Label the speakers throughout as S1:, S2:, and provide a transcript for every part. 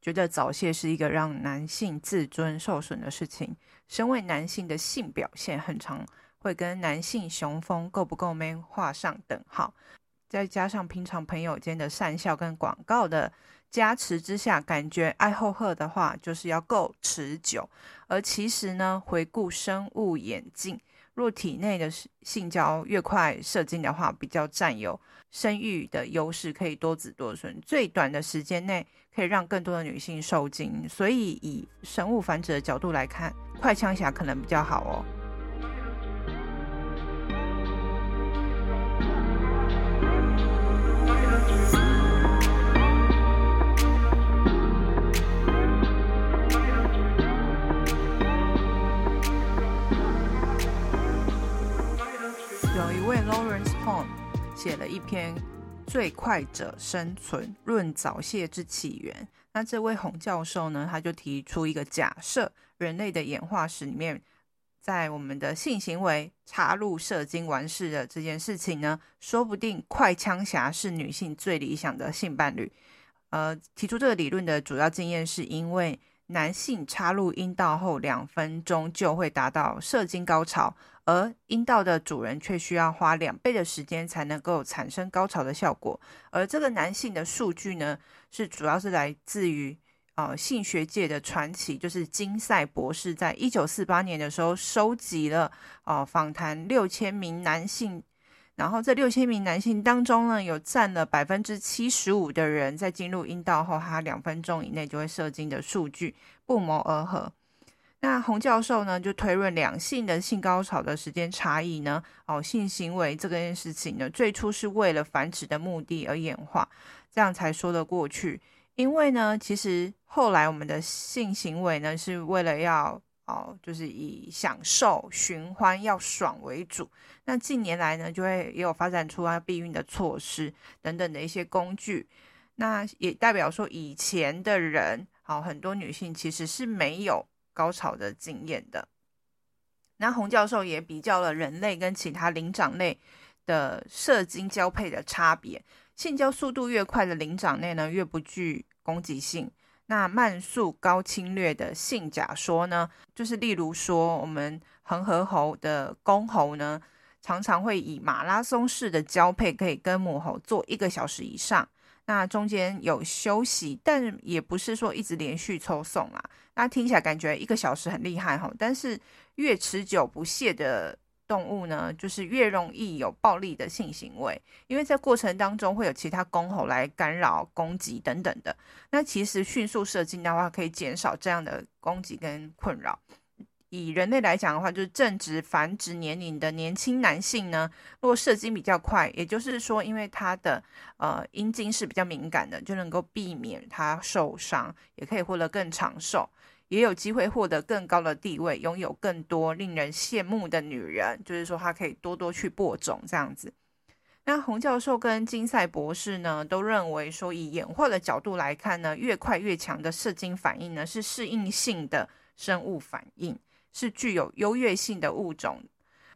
S1: 觉得早泄是一个让男性自尊受损的事情。身为男性的性表现，很常会跟男性雄风够不够 man 画上等号。再加上平常朋友间的讪笑跟广告的加持之下，感觉爱后贺的话就是要够持久。而其实呢，回顾生物演进，若体内的性交越快射精的话，比较占有生育的优势，可以多子多孙，最短的时间内可以让更多的女性受精。所以以生物繁殖的角度来看，快枪侠可能比较好哦。一篇《最快者生存论早泄之起源》。那这位洪教授呢，他就提出一个假设：人类的演化史里面，在我们的性行为插入射精完事的这件事情呢，说不定快枪侠是女性最理想的性伴侣。呃，提出这个理论的主要经验是因为男性插入阴道后两分钟就会达到射精高潮。而阴道的主人却需要花两倍的时间才能够产生高潮的效果。而这个男性的数据呢，是主要是来自于呃性学界的传奇，就是金赛博士在一九四八年的时候收集了呃访谈六千名男性，然后这六千名男性当中呢，有占了百分之七十五的人在进入阴道后，他两分钟以内就会射精的数据不谋而合。那洪教授呢，就推论两性的性高潮的时间差异呢，哦，性行为这件事情呢，最初是为了繁殖的目的而演化，这样才说得过去。因为呢，其实后来我们的性行为呢，是为了要哦，就是以享受、寻欢、要爽为主。那近年来呢，就会也有发展出啊避孕的措施等等的一些工具。那也代表说，以前的人，好，很多女性其实是没有。高潮的经验的，那洪教授也比较了人类跟其他灵长类的射精交配的差别。性交速度越快的灵长类呢，越不具攻击性。那慢速高侵略的性假说呢，就是例如说我们恒河猴的公猴呢，常常会以马拉松式的交配，可以跟母猴做一个小时以上。那中间有休息，但也不是说一直连续抽送啊。那听起来感觉一个小时很厉害哈，但是越持久不懈的动物呢，就是越容易有暴力的性行为，因为在过程当中会有其他公猴来干扰、攻击等等的。那其实迅速射精的话，可以减少这样的攻击跟困扰。以人类来讲的话，就是正值繁殖年龄的年轻男性呢，如果射精比较快，也就是说，因为他的呃阴茎是比较敏感的，就能够避免他受伤，也可以获得更长寿，也有机会获得更高的地位，拥有更多令人羡慕的女人，就是说他可以多多去播种这样子。那洪教授跟金赛博士呢，都认为说，以演化的角度来看呢，越快越强的射精反应呢，是适应性的生物反应。是具有优越性的物种，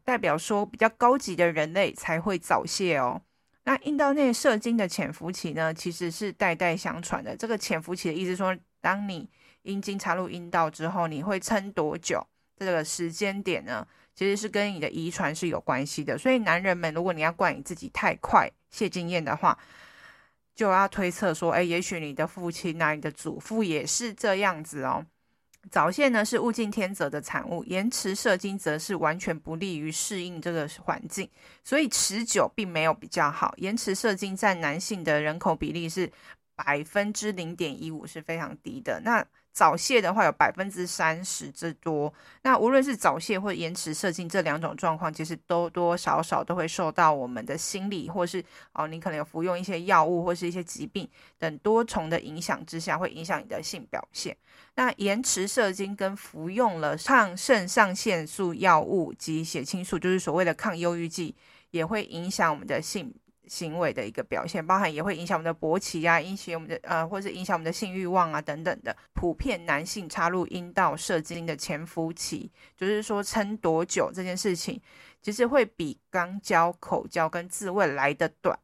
S1: 代表说比较高级的人类才会早泄哦。那阴道内射精的潜伏期呢，其实是代代相传的。这个潜伏期的意思说，当你阴茎插入阴道之后，你会撑多久？这个时间点呢，其实是跟你的遗传是有关系的。所以男人们，如果你要怪你自己太快泄经验的话，就要推测说，哎，也许你的父亲、那你的祖父也是这样子哦。早泄呢是物竞天择的产物，延迟射精则是完全不利于适应这个环境，所以持久并没有比较好。延迟射精占男性的人口比例是百分之零点一五，是非常低的。那早泄的话有百分之三十之多。那无论是早泄或延迟射精这两种状况，其实多多少少都会受到我们的心理，或是哦，你可能有服用一些药物或是一些疾病等多重的影响之下，会影响你的性表现。那延迟射精跟服用了抗肾上腺素药物及血清素，就是所谓的抗忧郁剂，也会影响我们的性。行为的一个表现，包含也会影响我们的勃起啊，影响我们的呃，或者影响我们的性欲望啊等等的。普遍男性插入阴道射精的潜伏期，就是说撑多久这件事情，其实会比肛交、口交跟自慰来得短。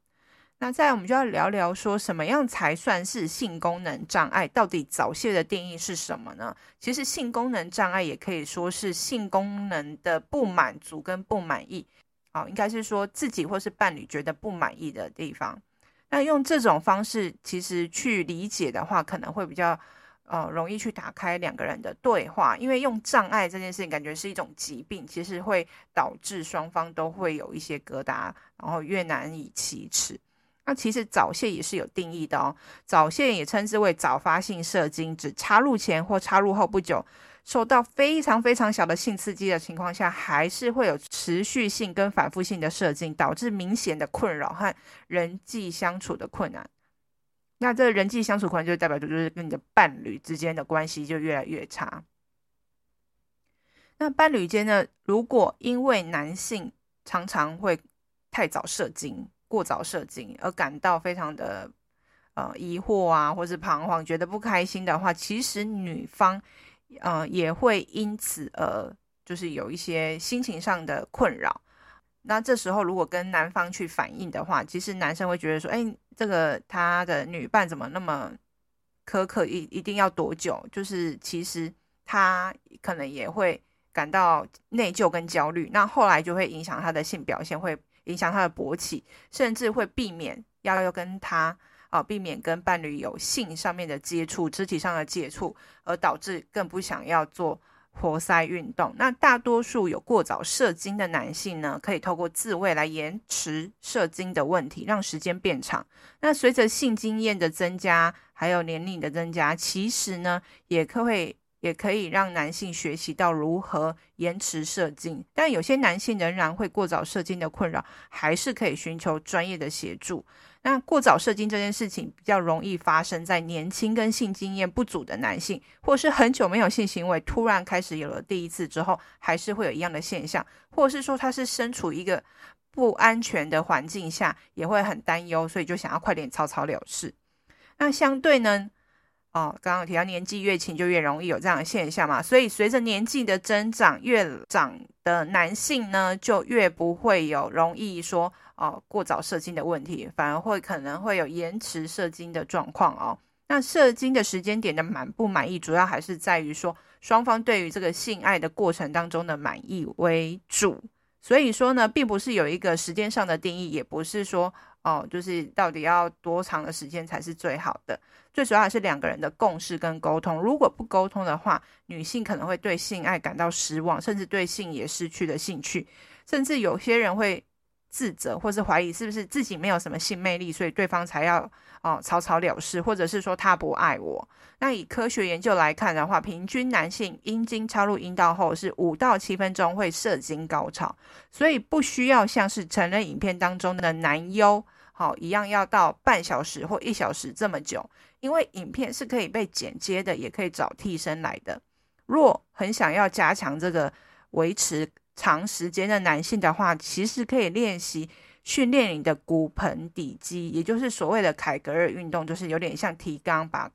S1: 那再来我们就要聊聊说，什么样才算是性功能障碍？到底早泄的定义是什么呢？其实性功能障碍也可以说是性功能的不满足跟不满意。好，应该是说自己或是伴侣觉得不满意的地方。那用这种方式，其实去理解的话，可能会比较呃容易去打开两个人的对话。因为用障碍这件事情，感觉是一种疾病，其实会导致双方都会有一些疙瘩，然后越难以启齿。那其实早泄也是有定义的哦，早泄也称之为早发性射精，指插入前或插入后不久。受到非常非常小的性刺激的情况下，还是会有持续性跟反复性的射精，导致明显的困扰和人际相处的困难。那这人际相处困难就代表着就是跟你的伴侣之间的关系就越来越差。那伴侣间呢，如果因为男性常常会太早射精、过早射精而感到非常的呃疑惑啊，或是彷徨，觉得不开心的话，其实女方。呃，也会因此而就是有一些心情上的困扰。那这时候如果跟男方去反映的话，其实男生会觉得说，哎，这个他的女伴怎么那么苛刻，一一定要多久？就是其实他可能也会感到内疚跟焦虑。那后来就会影响他的性表现，会影响他的勃起，甚至会避免要要跟他。避免跟伴侣有性上面的接触、肢体上的接触，而导致更不想要做活塞运动。那大多数有过早射精的男性呢，可以透过自慰来延迟射精的问题，让时间变长。那随着性经验的增加，还有年龄的增加，其实呢，也可会也可以让男性学习到如何延迟射精。但有些男性仍然会过早射精的困扰，还是可以寻求专业的协助。那过早射精这件事情比较容易发生在年轻跟性经验不足的男性，或是很久没有性行为，突然开始有了第一次之后，还是会有一样的现象，或者是说他是身处一个不安全的环境下，也会很担忧，所以就想要快点草草了事。那相对呢，哦，刚刚提到年纪越轻就越容易有这样的现象嘛，所以随着年纪的增长，越长的男性呢，就越不会有容易说。哦，过早射精的问题，反而会可能会有延迟射精的状况哦。那射精的时间点的满不满意，主要还是在于说双方对于这个性爱的过程当中的满意为主。所以说呢，并不是有一个时间上的定义，也不是说哦，就是到底要多长的时间才是最好的。最主要还是两个人的共识跟沟通。如果不沟通的话，女性可能会对性爱感到失望，甚至对性也失去了兴趣，甚至有些人会。自责或是怀疑是不是自己没有什么性魅力，所以对方才要哦草草了事，或者是说他不爱我。那以科学研究来看的话，平均男性阴茎插入阴道后是五到七分钟会射精高潮，所以不需要像是成人影片当中的男优好、一样要到半小时或一小时这么久，因为影片是可以被剪接的，也可以找替身来的。若很想要加强这个维持。长时间的男性的话，其实可以练习训练你的骨盆底肌，也就是所谓的凯格尔运动，就是有点像提肛，把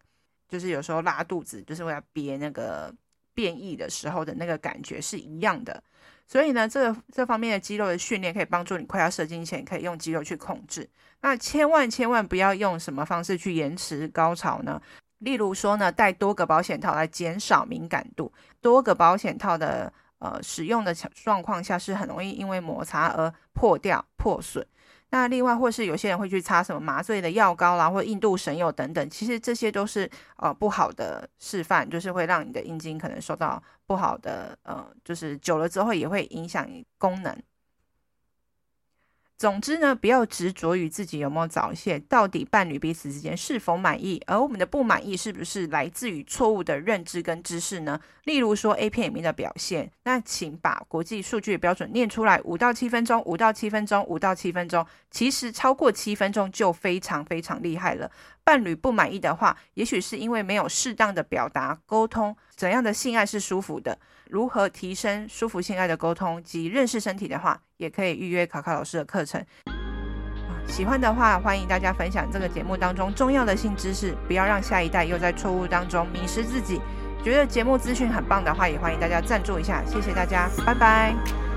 S1: 就是有时候拉肚子，就是为了憋那个便意的时候的那个感觉是一样的。所以呢，这个这方面的肌肉的训练可以帮助你快要射精前，可以用肌肉去控制。那千万千万不要用什么方式去延迟高潮呢？例如说呢，戴多个保险套来减少敏感度，多个保险套的。呃，使用的状况下是很容易因为摩擦而破掉、破损。那另外，或是有些人会去擦什么麻醉的药膏啦，或印度神油等等，其实这些都是呃不好的示范，就是会让你的阴茎可能受到不好的呃，就是久了之后也会影响功能。总之呢，不要执着于自己有没有早泄，到底伴侣彼此之间是否满意，而我们的不满意是不是来自于错误的认知跟知识呢？例如说 A 片里面的表现，那请把国际数据的标准念出来，五到七分钟，五到七分钟，五到七分钟，其实超过七分钟就非常非常厉害了。伴侣不满意的话，也许是因为没有适当的表达沟通，怎样的性爱是舒服的。如何提升舒服性爱的沟通及认识身体的话，也可以预约卡卡老师的课程。喜欢的话，欢迎大家分享这个节目当中重要的性知识，不要让下一代又在错误当中迷失自己。觉得节目资讯很棒的话，也欢迎大家赞助一下，谢谢大家，拜拜。